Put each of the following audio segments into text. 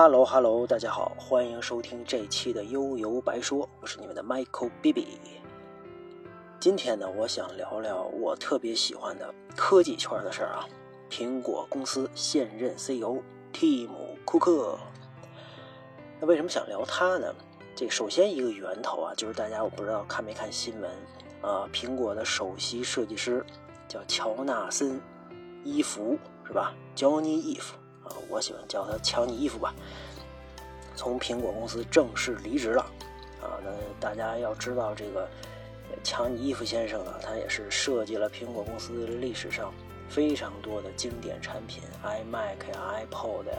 Hello Hello，大家好，欢迎收听这期的悠游白说，我是你们的 Michael B B。今天呢，我想聊聊我特别喜欢的科技圈的事儿啊。苹果公司现任 CEO 蒂姆·库克。那为什么想聊他呢？这首先一个源头啊，就是大家我不知道看没看新闻啊，苹果的首席设计师叫乔纳森·伊弗，是吧？Johnny Ive 啊，我喜欢叫他乔尼伊夫吧。从苹果公司正式离职了啊。那大家要知道这个乔尼伊夫先生呢，他也是设计了苹果公司历史上。非常多的经典产品，iMac 呀、iPod 呀，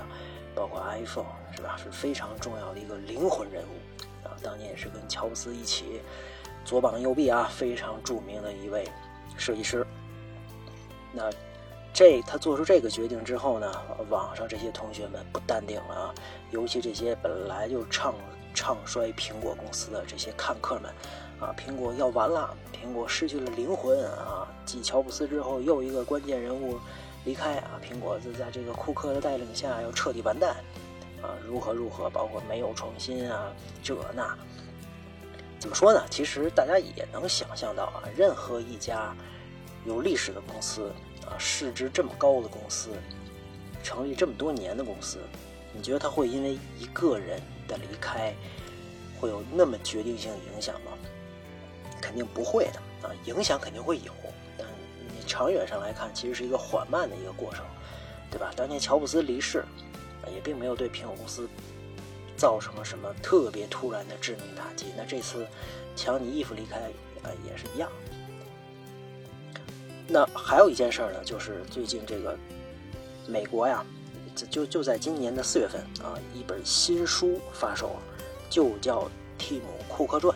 包括 iPhone，是吧？是非常重要的一个灵魂人物啊！当年也是跟乔布斯一起左膀右臂啊，非常著名的一位设计师。那这他做出这个决定之后呢，网上这些同学们不淡定了啊！尤其这些本来就唱唱衰苹果公司的这些看客们。啊，苹果要完了，苹果失去了灵魂啊！继乔布斯之后，又一个关键人物离开啊，苹果就在这个库克的带领下要彻底完蛋啊！如何如何，包括没有创新啊，这那，怎么说呢？其实大家也能想象到啊，任何一家有历史的公司啊，市值这么高的公司，成立这么多年的公司，你觉得它会因为一个人的离开，会有那么决定性影响吗？肯定不会的啊，影响肯定会有，但你长远上来看，其实是一个缓慢的一个过程，对吧？当年乔布斯离世，也并没有对苹果公司造成了什么特别突然的致命打击。那这次乔尼伊夫离开，啊，也是一样。那还有一件事呢，就是最近这个美国呀，就就在今年的四月份啊，一本新书发售，就叫《蒂姆·库克传》。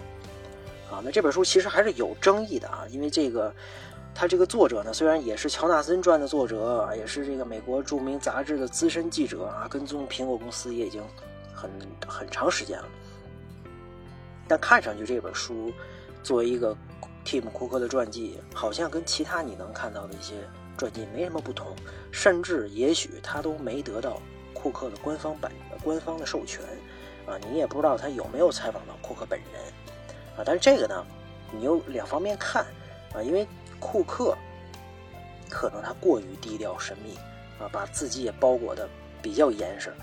啊，那这本书其实还是有争议的啊，因为这个，他这个作者呢，虽然也是乔纳森传的作者，也是这个美国著名杂志的资深记者啊，跟踪苹果公司也已经很很长时间了，但看上去这本书作为一个蒂姆·库克的传记，好像跟其他你能看到的一些传记没什么不同，甚至也许他都没得到库克的官方版官方的授权啊，你也不知道他有没有采访到库克本人。啊，但是这个呢，你有两方面看啊，因为库克可能他过于低调神秘啊，把自己也包裹的比较严实，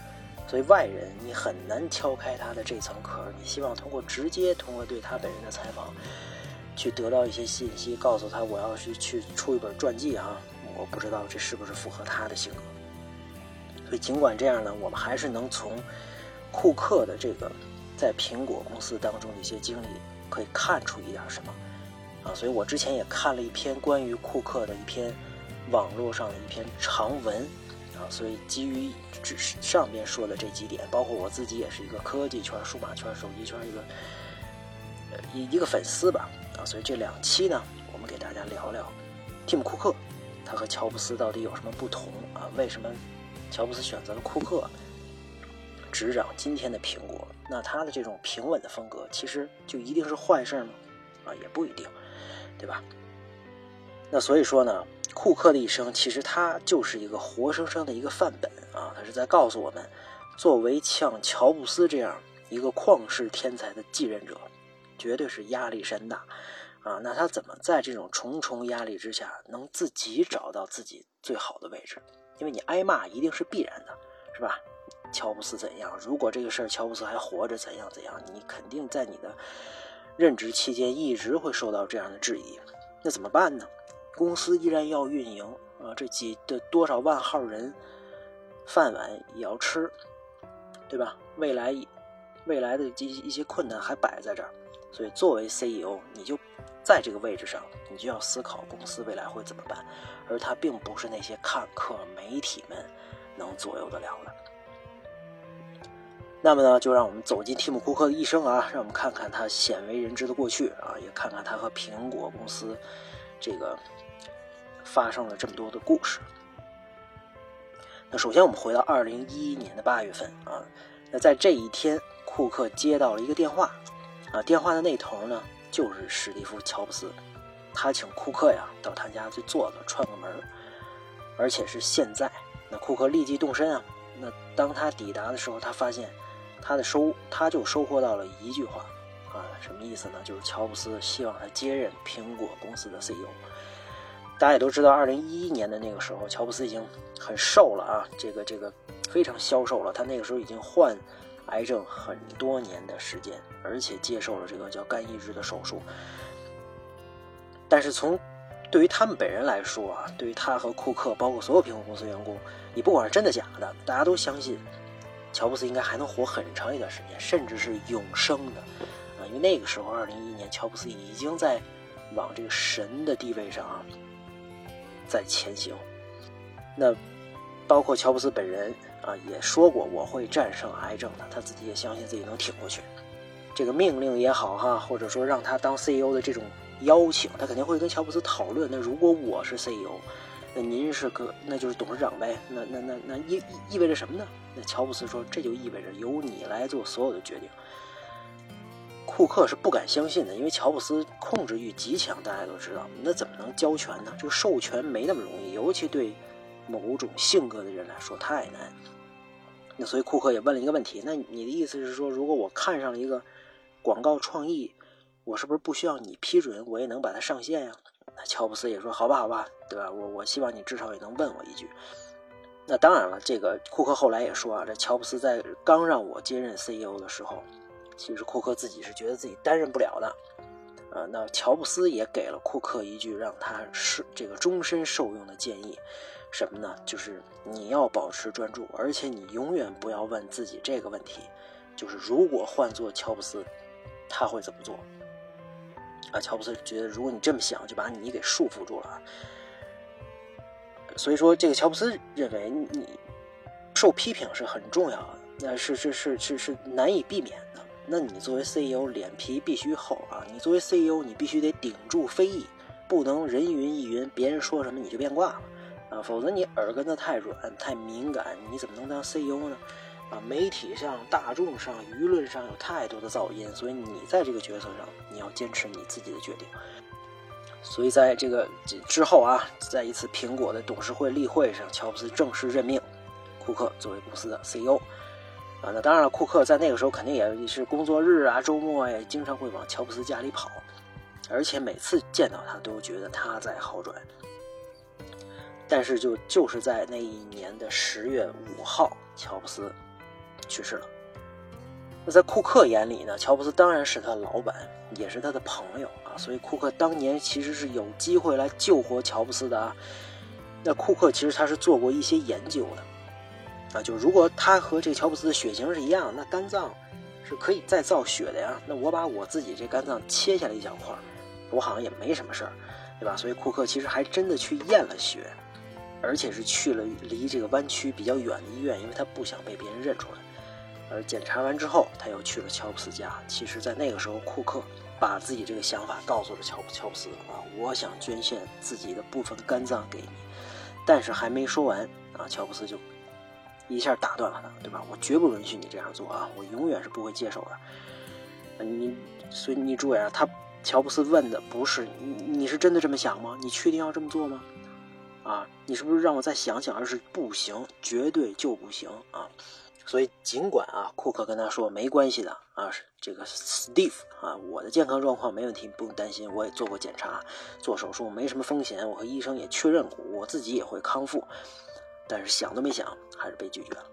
所以外人你很难敲开他的这层壳。你希望通过直接通过对他本人的采访，去得到一些信息，告诉他我要去去出一本传记啊，我不知道这是不是符合他的性格。所以尽管这样呢，我们还是能从库克的这个在苹果公司当中的一些经历。可以看出一点什么啊？所以我之前也看了一篇关于库克的一篇网络上的一篇长文啊。所以基于只上面说的这几点，包括我自己也是一个科技圈、数码圈、手机圈一个一一个粉丝吧所以这两期呢，我们给大家聊聊蒂姆·库克，他和乔布斯到底有什么不同啊？为什么乔布斯选择了库克？执掌今天的苹果，那他的这种平稳的风格，其实就一定是坏事吗？啊，也不一定，对吧？那所以说呢，库克的一生，其实他就是一个活生生的一个范本啊，他是在告诉我们，作为像乔布斯这样一个旷世天才的继任者，绝对是压力山大啊。那他怎么在这种重重压力之下，能自己找到自己最好的位置？因为你挨骂一定是必然的，是吧？乔布斯怎样？如果这个事儿乔布斯还活着，怎样怎样？你肯定在你的任职期间一直会受到这样的质疑。那怎么办呢？公司依然要运营啊，这几的多少万号人饭碗也要吃，对吧？未来未来的一一些困难还摆在这儿，所以作为 CEO，你就在这个位置上，你就要思考公司未来会怎么办，而他并不是那些看客媒体们能左右得了的。那么呢，就让我们走进蒂姆·库克的一生啊，让我们看看他鲜为人知的过去啊，也看看他和苹果公司这个发生了这么多的故事。那首先，我们回到二零一一年的八月份啊，那在这一天，库克接到了一个电话啊，电话的那头呢就是史蒂夫·乔布斯，他请库克呀到他家去坐坐，串个门而且是现在。那库克立即动身啊。那当他抵达的时候，他发现他的收他就收获到了一句话啊，什么意思呢？就是乔布斯希望他接任苹果公司的 CEO。大家也都知道，二零一一年的那个时候，乔布斯已经很瘦了啊，这个这个非常消瘦了。他那个时候已经患癌症很多年的时间，而且接受了这个叫肝移植的手术。但是从对于他们本人来说啊，对于他和库克，包括所有苹果公司员工，你不管是真的假的，大家都相信乔布斯应该还能活很长一段时间，甚至是永生的啊。因为那个时候，二零一一年，乔布斯已经在往这个神的地位上啊。在前行，那包括乔布斯本人啊也说过我会战胜癌症的，他自己也相信自己能挺过去。这个命令也好哈，或者说让他当 CEO 的这种邀请，他肯定会跟乔布斯讨论。那如果我是 CEO，那您是个那就是董事长呗？那那那那意意味着什么呢？那乔布斯说，这就意味着由你来做所有的决定。库克是不敢相信的，因为乔布斯控制欲极强，大家都知道，那怎么能交权呢？就授权没那么容易，尤其对某种性格的人来说太难。那所以库克也问了一个问题：那你的意思是说，如果我看上了一个广告创意，我是不是不需要你批准，我也能把它上线呀？那乔布斯也说：好吧，好吧，对吧？我我希望你至少也能问我一句。那当然了，这个库克后来也说啊，这乔布斯在刚让我接任 CEO 的时候。其实库克自己是觉得自己担任不了的，啊，那乔布斯也给了库克一句让他是这个终身受用的建议，什么呢？就是你要保持专注，而且你永远不要问自己这个问题，就是如果换做乔布斯，他会怎么做？啊，乔布斯觉得如果你这么想，就把你给束缚住了。所以说，这个乔布斯认为你受批评是很重要的，那是是是是是难以避免的。那你作为 CEO 脸皮必须厚啊！你作为 CEO，你必须得顶住非议，不能人云亦云，别人说什么你就变卦了否则你耳根子太软、太敏感，你怎么能当 CEO 呢？啊，媒体上、大众上、舆论上有太多的噪音，所以你在这个决策上，你要坚持你自己的决定。所以在这个之后啊，在一次苹果的董事会例会上，乔布斯正式任命库克作为公司的 CEO。啊，那当然了，库克在那个时候肯定也是工作日啊、周末也经常会往乔布斯家里跑，而且每次见到他都觉得他在好转。但是就就是在那一年的十月五号，乔布斯去世了。那在库克眼里呢，乔布斯当然是他的老板，也是他的朋友啊，所以库克当年其实是有机会来救活乔布斯的啊。那库克其实他是做过一些研究的。啊，就如果他和这个乔布斯的血型是一样，那肝脏是可以再造血的呀。那我把我自己这肝脏切下来一小块，我好像也没什么事儿，对吧？所以库克其实还真的去验了血，而且是去了离这个湾区比较远的医院，因为他不想被别人认出来。而检查完之后，他又去了乔布斯家。其实，在那个时候，库克把自己这个想法告诉了乔布乔布斯啊，我想捐献自己的部分肝脏给你。但是还没说完啊，乔布斯就。一下打断了他，对吧？我绝不允许你这样做啊！我永远是不会接受的。你，所以你注意啊，他乔布斯问的不是你，你是真的这么想吗？你确定要这么做吗？啊，你是不是让我再想想？而是不行，绝对就不行啊！所以尽管啊，库克跟他说没关系的啊，这个 Steve 啊，我的健康状况没问题，不用担心。我也做过检查，做手术没什么风险。我和医生也确认过，我自己也会康复。但是想都没想，还是被拒绝了。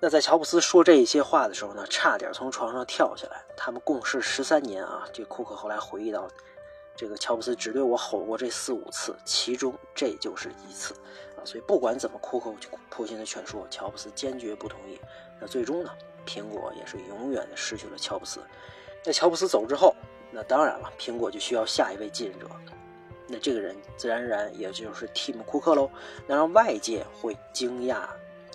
那在乔布斯说这些话的时候呢，差点从床上跳下来。他们共事十三年啊，这库克后来回忆到，这个乔布斯只对我吼过这四五次，其中这就是一次啊。所以不管怎么库克破心的劝说，乔布斯坚决不同意。那最终呢，苹果也是永远的失去了乔布斯。那乔布斯走之后，那当然了，苹果就需要下一位继任者。那这个人自然而然也就是蒂姆·库克喽，那让外界会惊讶，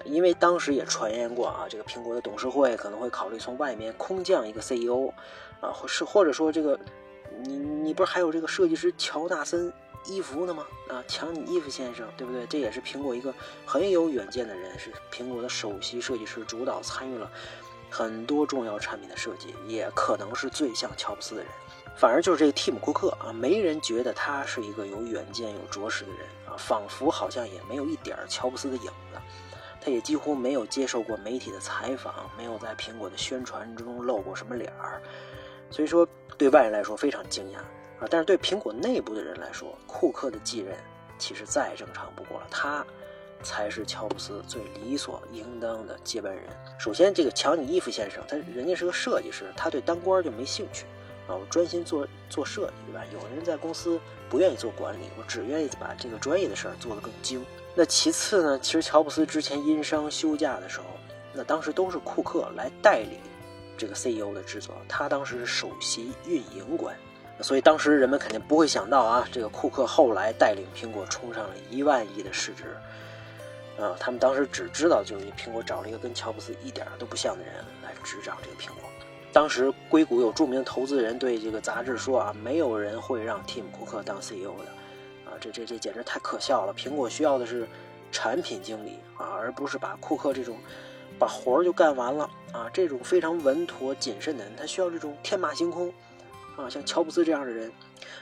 因为当时也传言过啊，这个苹果的董事会可能会考虑从外面空降一个 CEO，啊，或是或者说这个，你你不是还有这个设计师乔纳森·伊芙呢吗？啊，强尼伊夫先生，对不对？这也是苹果一个很有远见的人，是苹果的首席设计师，主导参与了很多重要产品的设计，也可能是最像乔布斯的人。反而就是这个蒂姆·库克啊，没人觉得他是一个有远见、有卓识的人啊，仿佛好像也没有一点乔布斯的影子。他也几乎没有接受过媒体的采访，没有在苹果的宣传中露过什么脸儿，所以说对外人来说非常惊讶啊。但是对苹果内部的人来说，库克的继任其实再正常不过了，他才是乔布斯最理所应当的接班人。首先，这个乔尼伊夫先生，他人家是个设计师，他对当官就没兴趣啊，我专心做做设计，对吧？有的人在公司不愿意做管理，我只愿意把这个专业的事儿做得更精。那其次呢？其实乔布斯之前因伤休假的时候，那当时都是库克来代理这个 CEO 的职责，他当时是首席运营官，所以当时人们肯定不会想到啊，这个库克后来带领苹果冲上了一万亿的市值，啊，他们当时只知道就是苹果找了一个跟乔布斯一点都不像的人来执掌这个苹果。当时硅谷有著名投资人对这个杂志说啊，没有人会让蒂姆·库克当 CEO 的。啊这这这简直太可笑了！苹果需要的是产品经理啊，而不是把库克这种把活儿就干完了啊，这种非常稳妥谨慎的人，他需要这种天马行空啊，像乔布斯这样的人。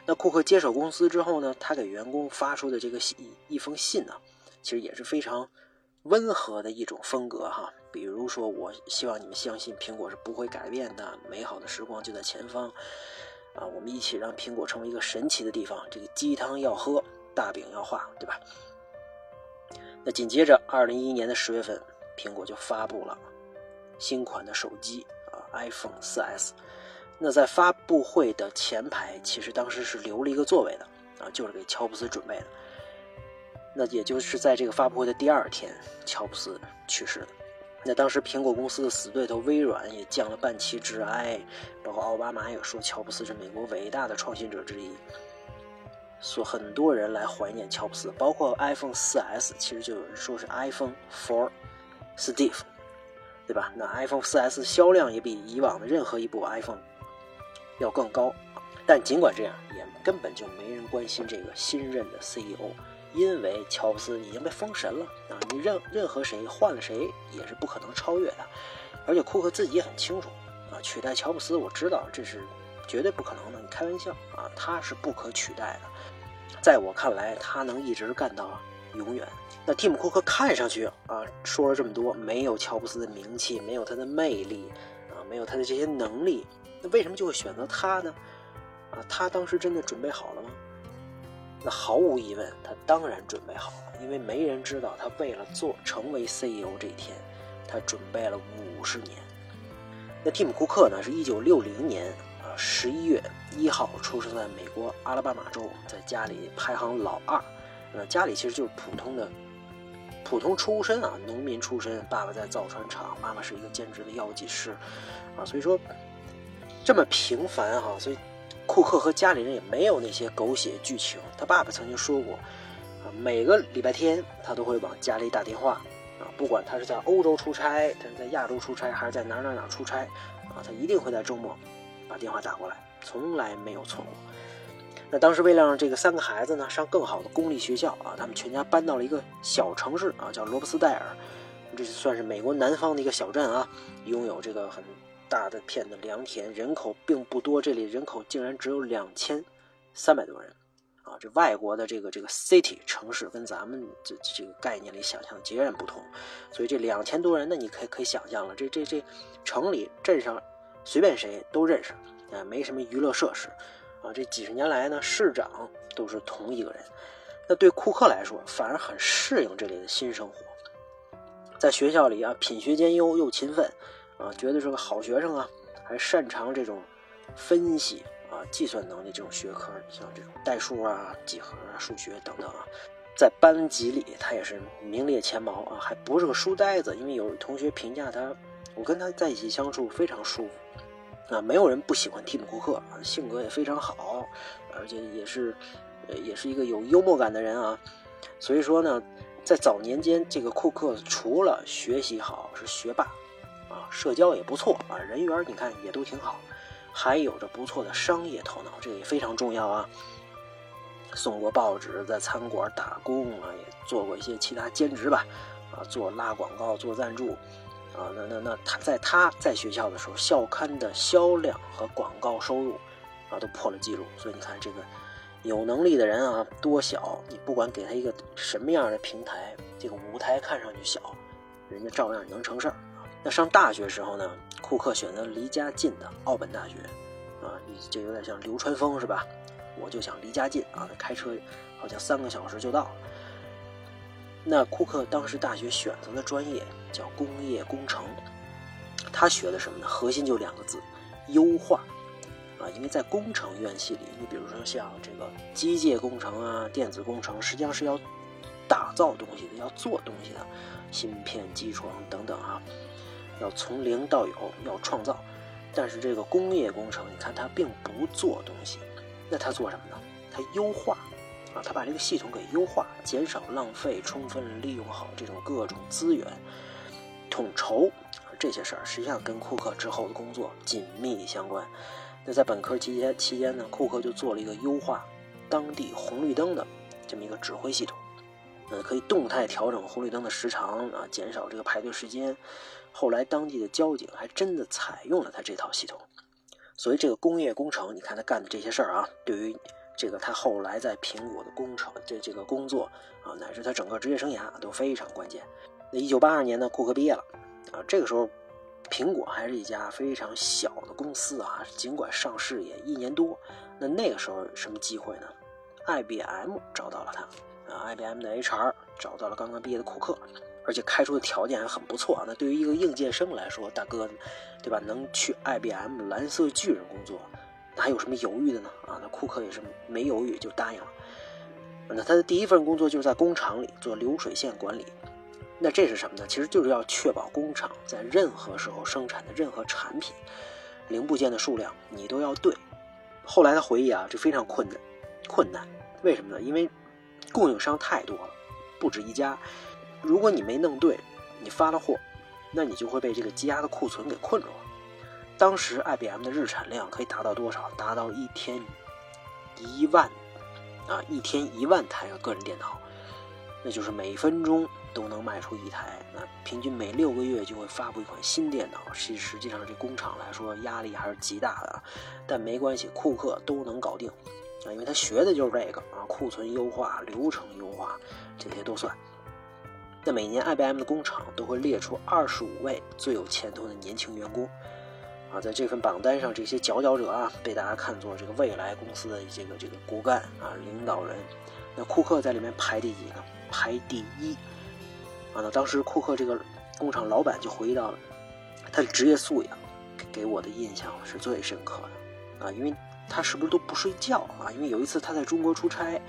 那库克接手公司之后呢，他给员工发出的这个一一封信呢，其实也是非常温和的一种风格哈。比如说，我希望你们相信苹果是不会改变的，美好的时光就在前方。啊，我们一起让苹果成为一个神奇的地方。这个鸡汤要喝，大饼要画，对吧？那紧接着，二零一一年的十月份，苹果就发布了新款的手机啊，iPhone 4S。那在发布会的前排，其实当时是留了一个座位的啊，就是给乔布斯准备的。那也就是在这个发布会的第二天，乔布斯去世了。那当时苹果公司的死对头微软也降了半旗致哀，包括奥巴马也说乔布斯是美国伟大的创新者之一，所很多人来怀念乔布斯，包括 iPhone 4S，其实就有人说是 iPhone Four Steve，对吧？那 iPhone 4S 销量也比以往的任何一部 iPhone 要更高，但尽管这样，也根本就没人关心这个新任的 CEO。因为乔布斯已经被封神了啊！你任任何谁换了谁也是不可能超越的，而且库克自己也很清楚啊，取代乔布斯，我知道这是绝对不可能的。你开玩笑啊？他是不可取代的，在我看来，他能一直干到永远。那蒂姆·库克看上去啊，说了这么多，没有乔布斯的名气，没有他的魅力啊，没有他的这些能力，那为什么就会选择他呢？啊，他当时真的准备好了吗？那毫无疑问，他当然准备好了，因为没人知道他为了做成为 CEO 这一天，他准备了五十年。那蒂姆·库克呢？是一九六零年啊十一月一号出生在美国阿拉巴马州，在家里排行老二。呃，家里其实就是普通的普通出身啊，农民出身，爸爸在造船厂，妈妈是一个兼职的药剂师，啊，所以说这么平凡哈，所以。库克和家里人也没有那些狗血剧情。他爸爸曾经说过，啊，每个礼拜天他都会往家里打电话，啊，不管他是在欧洲出差，他是在亚洲出差，还是在哪哪哪出差，啊，他一定会在周末把电话打过来，从来没有错过。那当时为了让这个三个孩子呢上更好的公立学校啊，他们全家搬到了一个小城市啊，叫罗伯斯戴尔，这算是美国南方的一个小镇啊，拥有这个很。大的片的良田，人口并不多，这里人口竟然只有两千三百多人，啊，这外国的这个这个 city 城市跟咱们这这个概念里想象截然不同，所以这两千多人，那你可以可以想象了，这这这城里镇上随便谁都认识，啊，没什么娱乐设施，啊，这几十年来呢，市长都是同一个人，那对库克来说反而很适应这里的新生活，在学校里啊，品学兼优又勤奋。啊，觉得是个好学生啊，还擅长这种分析啊、计算能力这种学科，像这种代数啊、几何啊、数学等等啊，在班级里他也是名列前茅啊，还不是个书呆子。因为有同学评价他，我跟他在一起相处非常舒服啊，没有人不喜欢蒂姆·库克，性格也非常好，而且也是，也是一个有幽默感的人啊。所以说呢，在早年间，这个库克除了学习好，是学霸。啊，社交也不错啊，人缘你看也都挺好，还有着不错的商业头脑，这也非常重要啊。送过报纸，在餐馆打工啊，也做过一些其他兼职吧，啊，做拉广告、做赞助，啊，那那那他在他在学校的时候，校刊的销量和广告收入啊都破了记录，所以你看这个有能力的人啊，多小，你不管给他一个什么样的平台，这个舞台看上去小。人家照样能成事儿。那上大学时候呢，库克选择离家近的奥本大学，啊，就有点像流川枫是吧？我就想离家近啊，开车好像三个小时就到了。那库克当时大学选择的专业叫工业工程，他学的什么呢？核心就两个字：优化。啊，因为在工程院系里，你比如说像这个机械工程啊、电子工程，实际上是要打造东西的，要做东西的，芯片、机床等等啊，要从零到有，要创造。但是这个工业工程，你看它并不做东西，那它做什么呢？它优化。啊，他把这个系统给优化，减少浪费，充分利用好这种各种资源，统筹这些事儿，实际上跟库克之后的工作紧密相关。那在本科期间期间呢，库克就做了一个优化当地红绿灯的这么一个指挥系统，呃，可以动态调整红绿灯的时长啊，减少这个排队时间。后来当地的交警还真的采用了他这套系统，所以这个工业工程，你看他干的这些事儿啊，对于。这个他后来在苹果的工程这这个工作啊，乃至他整个职业生涯都非常关键。那一九八二年呢，库克毕业了啊，这个时候苹果还是一家非常小的公司啊，尽管上市也一年多。那那个时候什么机会呢？IBM 找到了他啊，IBM 的 HR 找到了刚刚毕业的库克，而且开出的条件还很不错啊。那对于一个应届生来说，大哥，对吧？能去 IBM 蓝色巨人工作。还有什么犹豫的呢？啊，那库克也是没犹豫就答应了。那他的第一份工作就是在工厂里做流水线管理。那这是什么呢？其实就是要确保工厂在任何时候生产的任何产品零部件的数量你都要对。后来他回忆啊，这非常困难，困难。为什么呢？因为供应商太多了，不止一家。如果你没弄对，你发了货，那你就会被这个积压的库存给困住了。当时 IBM 的日产量可以达到多少？达到一天一万啊，一天一万台的个人电脑，那就是每分钟都能卖出一台。那平均每六个月就会发布一款新电脑。实实际上，这工厂来说压力还是极大的。但没关系，库克都能搞定啊，因为他学的就是这个啊，库存优化、流程优化这些都算。那每年 IBM 的工厂都会列出二十五位最有前途的年轻员工。啊，在这份榜单上，这些佼佼者啊，被大家看作这个未来公司的这个这个骨干啊，领导人。那库克在里面排第几呢？排第一。啊，那当时库克这个工厂老板就回忆到了，他的职业素养给我的印象是最深刻的。啊，因为他是不是都不睡觉啊？因为有一次他在中国出差，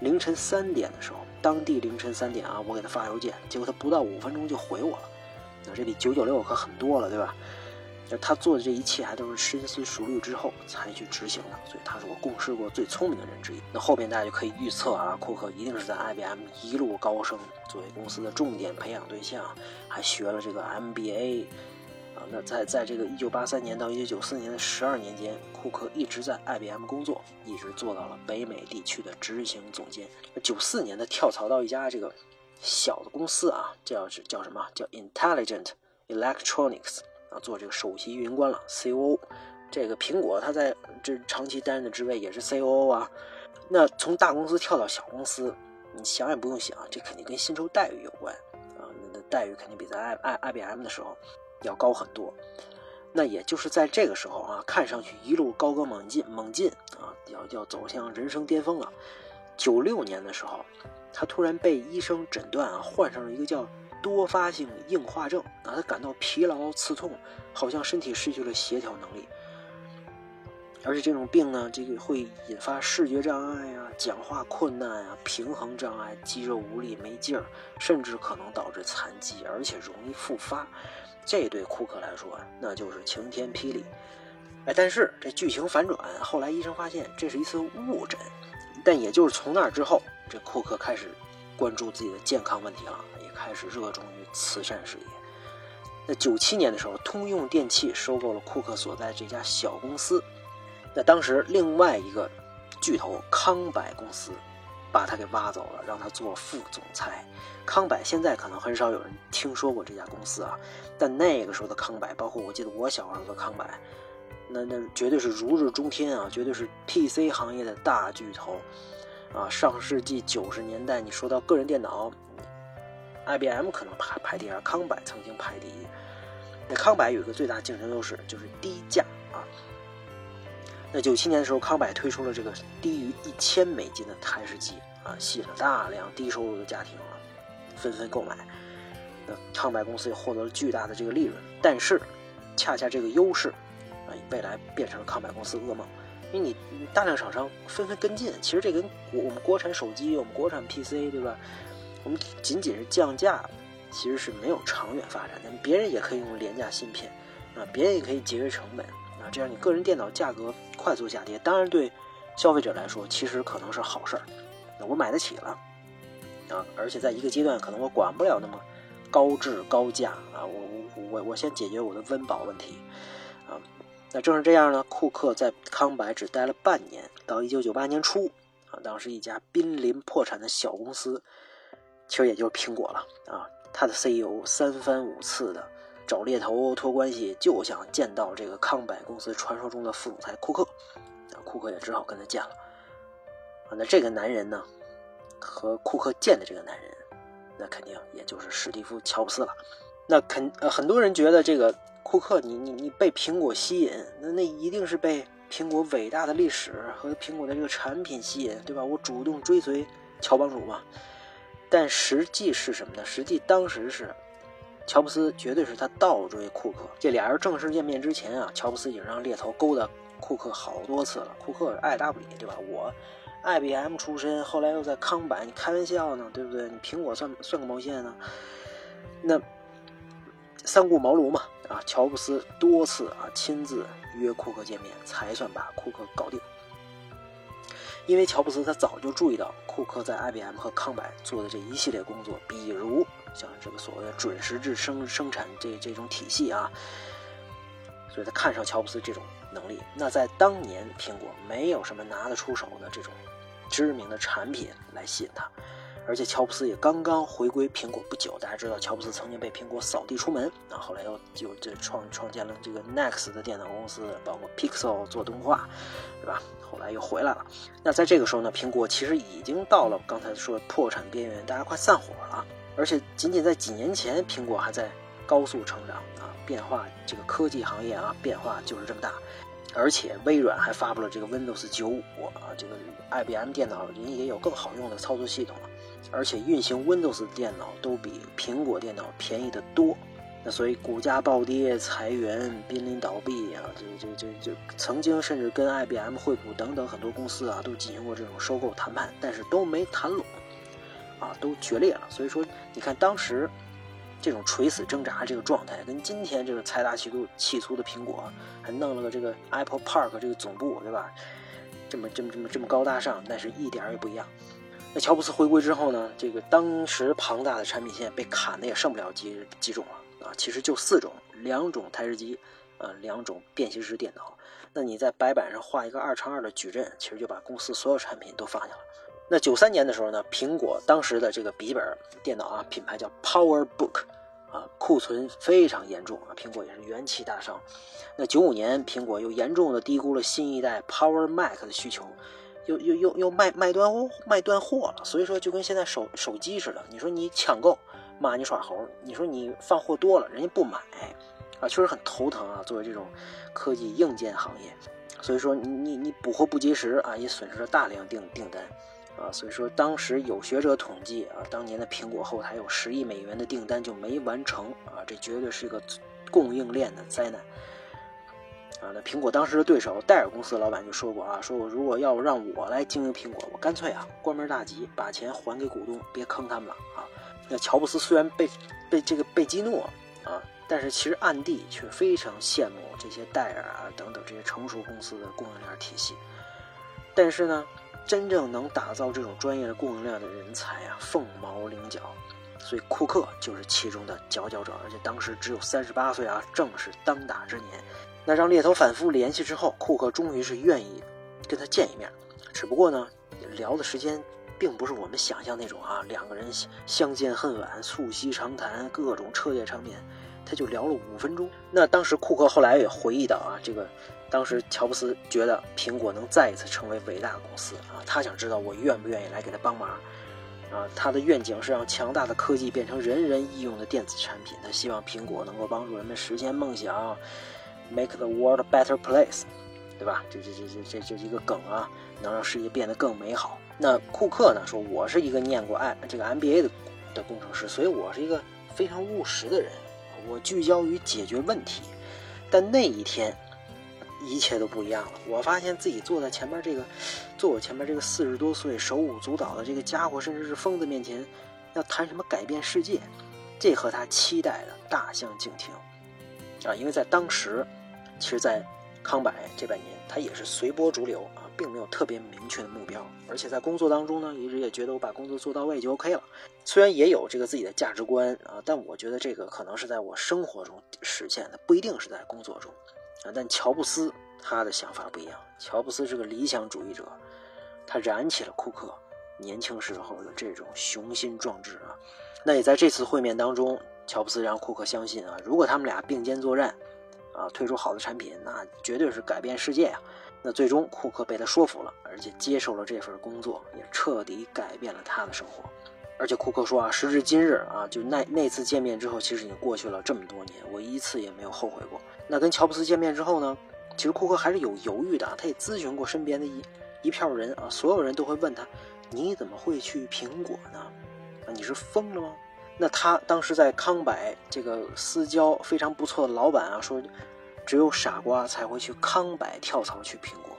凌晨三点的时候，当地凌晨三点啊，我给他发邮件，结果他不到五分钟就回我了。那这比九九六可很多了，对吧？他做的这一切还都是深思熟虑之后才去执行的，所以他是我共事过最聪明的人之一。那后边大家就可以预测啊，库克一定是在 IBM 一路高升，作为公司的重点培养对象，还学了这个 MBA 啊。那在在这个1983年到1994年的十二年间，库克一直在 IBM 工作，一直做到了北美地区的执行总监。九四年的跳槽到一家这个小的公司啊，叫叫什么叫 Intelligent Electronics。啊，做这个首席运营官了，COO。这个苹果，他在这长期担任的职位也是 COO 啊。那从大公司跳到小公司，你想也不用想，这肯定跟薪酬待遇有关啊。那待遇肯定比在 I I IBM 的时候要高很多。那也就是在这个时候啊，看上去一路高歌猛进猛进啊，要要走向人生巅峰了。九六年的时候，他突然被医生诊断啊，患上了一个叫。多发性硬化症啊，他感到疲劳、刺痛，好像身体失去了协调能力。而且这种病呢，这个会引发视觉障碍啊、讲话困难啊、平衡障碍、肌肉无力、没劲儿，甚至可能导致残疾，而且容易复发。这对库克来说，那就是晴天霹雳。哎，但是这剧情反转，后来医生发现这是一次误诊。但也就是从那之后，这库克开始关注自己的健康问题了。开始热衷于慈善事业。那九七年的时候，通用电气收购了库克所在这家小公司。那当时另外一个巨头康柏公司把他给挖走了，让他做副总裁。康柏现在可能很少有人听说过这家公司啊，但那个时候的康柏，包括我记得我小时候的康柏，那那绝对是如日中天啊，绝对是 PC 行业的大巨头啊。上世纪九十年代，你说到个人电脑。，IBM 可能排排第二，康柏曾经排第一。那康柏有一个最大竞争优势就是低价啊。那九七年的时候，康柏推出了这个低于一千美金的台式机啊，吸引了大量低收入的家庭啊，纷纷购买。那康柏公司也获得了巨大的这个利润，但是恰恰这个优势啊，未来变成了康柏公司噩梦，因为你大量厂商纷纷跟进。其实这跟我们国产手机、我们国产 PC 对吧？我们仅仅是降价，其实是没有长远发展的。别人也可以用廉价芯片啊，别人也可以节约成本。啊，这样你个人电脑价格快速下跌，当然对消费者来说其实可能是好事儿，那我买得起了啊，而且在一个阶段可能我管不了那么高质高价啊，我我我我先解决我的温饱问题啊，那正是这样呢，库克在康柏只待了半年，到一九九八年初啊，当时一家濒临破产的小公司，其实也就是苹果了啊，他的 CEO 三番五次的。找猎头托关系，就想见到这个康柏公司传说中的副总裁库克，啊，库克也只好跟他见了。啊，那这个男人呢，和库克见的这个男人，那肯定也就是史蒂夫·乔布斯了。那肯，很多人觉得这个库克，你你你被苹果吸引，那那一定是被苹果伟大的历史和苹果的这个产品吸引，对吧？我主动追随乔帮主嘛。但实际是什么呢？实际当时是。乔布斯绝对是他倒追库克。这俩人正式见面之前啊，乔布斯已经让猎头勾搭库克好多次了。库克爱搭不理，对吧？我，IBM 出身，后来又在康柏，你开玩笑呢，对不对？你苹果算算个毛线呢？那三顾茅庐嘛，啊，乔布斯多次啊亲自约库克见面，才算把库克搞定。因为乔布斯他早就注意到库克在 IBM 和康柏做的这一系列工作，比如。像这个所谓的准时制生生产这这种体系啊，所以他看上乔布斯这种能力。那在当年，苹果没有什么拿得出手的这种知名的产品来吸引他，而且乔布斯也刚刚回归苹果不久。大家知道，乔布斯曾经被苹果扫地出门，啊，后来又就这创创建了这个 Next 的电脑公司，包括 Pixel 做动画，对吧？后来又回来了。那在这个时候呢，苹果其实已经到了刚才说破产边缘，大家快散伙了。而且仅仅在几年前，苹果还在高速成长啊，变化这个科技行业啊，变化就是这么大。而且微软还发布了这个 Windows 95啊，这个 IBM 电脑人也有更好用的操作系统了。而且运行 Windows 的电脑都比苹果电脑便宜得多。那所以股价暴跌、裁员、濒临倒闭啊，这这这这曾经甚至跟 IBM、惠普等等很多公司啊都进行过这种收购谈判，但是都没谈拢。啊，都决裂了。所以说，你看当时这种垂死挣扎这个状态，跟今天这个财大气粗、气粗的苹果，还弄了个这个 Apple Park 这个总部，对吧？这么这么这么这么高大上，但是一点儿也不一样。那乔布斯回归之后呢，这个当时庞大的产品线被砍的也剩不了几几种了啊。其实就四种，两种台式机，呃，两种便携式电脑。那你在白板上画一个二乘二的矩阵，其实就把公司所有产品都放下了。那九三年的时候呢，苹果当时的这个笔记本电脑啊，品牌叫 PowerBook，啊，库存非常严重啊，苹果也是元气大伤。那九五年，苹果又严重的低估了新一代 Power Mac 的需求，又又又又卖卖断货卖断货了。所以说，就跟现在手手机似的，你说你抢购，骂你耍猴；你说你放货多了，人家不买，啊，确实很头疼啊。作为这种科技硬件行业，所以说你你你补货不及时啊，也损失了大量订订单。啊，所以说当时有学者统计啊，当年的苹果后台有十亿美元的订单就没完成啊，这绝对是一个供应链的灾难啊。那苹果当时的对手戴尔公司的老板就说过啊，说我如果要让我来经营苹果，我干脆啊关门大吉，把钱还给股东，别坑他们了啊。那乔布斯虽然被被这个被激怒啊，但是其实暗地却非常羡慕这些戴尔啊等等这些成熟公司的供应链体系，但是呢。真正能打造这种专业的供应链的人才啊，凤毛麟角，所以库克就是其中的佼佼者，而且当时只有三十八岁啊，正是当打之年。那让猎头反复联系之后，库克终于是愿意跟他见一面，只不过呢，聊的时间并不是我们想象那种啊，两个人相见恨晚，促膝长谈，各种彻夜长眠，他就聊了五分钟。那当时库克后来也回忆到啊，这个。当时乔布斯觉得苹果能再一次成为伟大的公司啊，他想知道我愿不愿意来给他帮忙。啊，他的愿景是让强大的科技变成人人易用的电子产品。他希望苹果能够帮助人们实现梦想，make the world a better place，对吧？这这这这这这一个梗啊，能让世界变得更美好。那库克呢说，我是一个念过 I 这个 MBA 的的工程师，所以我是一个非常务实的人，我聚焦于解决问题。但那一天。一切都不一样了。我发现自己坐在前面这个，坐我前面这个四十多岁、手舞足蹈的这个家伙，甚至是疯子面前，要谈什么改变世界，这和他期待的大相径庭啊！因为在当时，其实，在康柏这半年，他也是随波逐流啊，并没有特别明确的目标。而且在工作当中呢，一直也觉得我把工作做到位就 OK 了。虽然也有这个自己的价值观啊，但我觉得这个可能是在我生活中实现的，不一定是在工作中。啊，但乔布斯他的想法不一样。乔布斯是个理想主义者，他燃起了库克年轻时候的这种雄心壮志啊。那也在这次会面当中，乔布斯让库克相信啊，如果他们俩并肩作战，啊，推出好的产品，那绝对是改变世界啊。那最终库克被他说服了，而且接受了这份工作，也彻底改变了他的生活。而且库克说啊，时至今日啊，就那那次见面之后，其实已经过去了这么多年，我一次也没有后悔过。那跟乔布斯见面之后呢，其实库克还是有犹豫的，他也咨询过身边的一一票人啊，所有人都会问他，你怎么会去苹果呢？啊，你是疯了吗？那他当时在康柏这个私交非常不错的老板啊，说，只有傻瓜才会去康柏跳槽去苹果。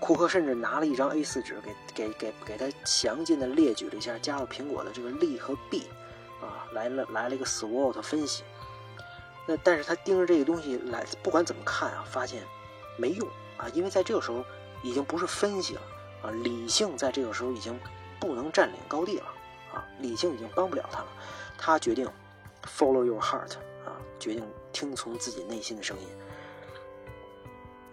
库克甚至拿了一张 A4 纸，给给给给他详尽的列举了一下加入苹果的这个利和弊，啊，来了来了一个 SWOT 分析。那但是他盯着这个东西来，不管怎么看啊，发现没用啊，因为在这个时候已经不是分析了啊，理性在这个时候已经不能占领高地了啊，理性已经帮不了他了。他决定 follow your heart 啊，决定听从自己内心的声音。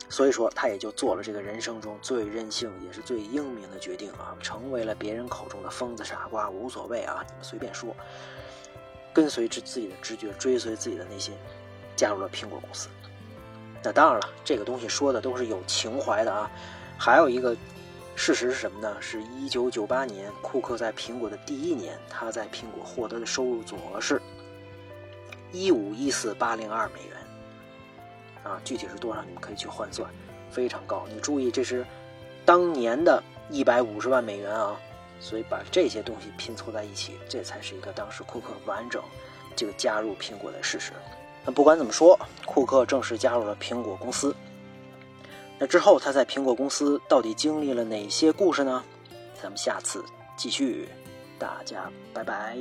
所以说，他也就做了这个人生中最任性也是最英明的决定啊，成为了别人口中的疯子傻瓜，无所谓啊，你们随便说，跟随着自己的直觉，追随自己的内心，加入了苹果公司。那当然了，这个东西说的都是有情怀的啊。还有一个事实是什么呢？是一九九八年，库克在苹果的第一年，他在苹果获得的收入总额是一五一四八零二美元。啊，具体是多少？你们可以去换算，非常高。你注意，这是当年的一百五十万美元啊！所以把这些东西拼凑在一起，这才是一个当时库克完整这个加入苹果的事实。那不管怎么说，库克正式加入了苹果公司。那之后他在苹果公司到底经历了哪些故事呢？咱们下次继续，大家拜拜。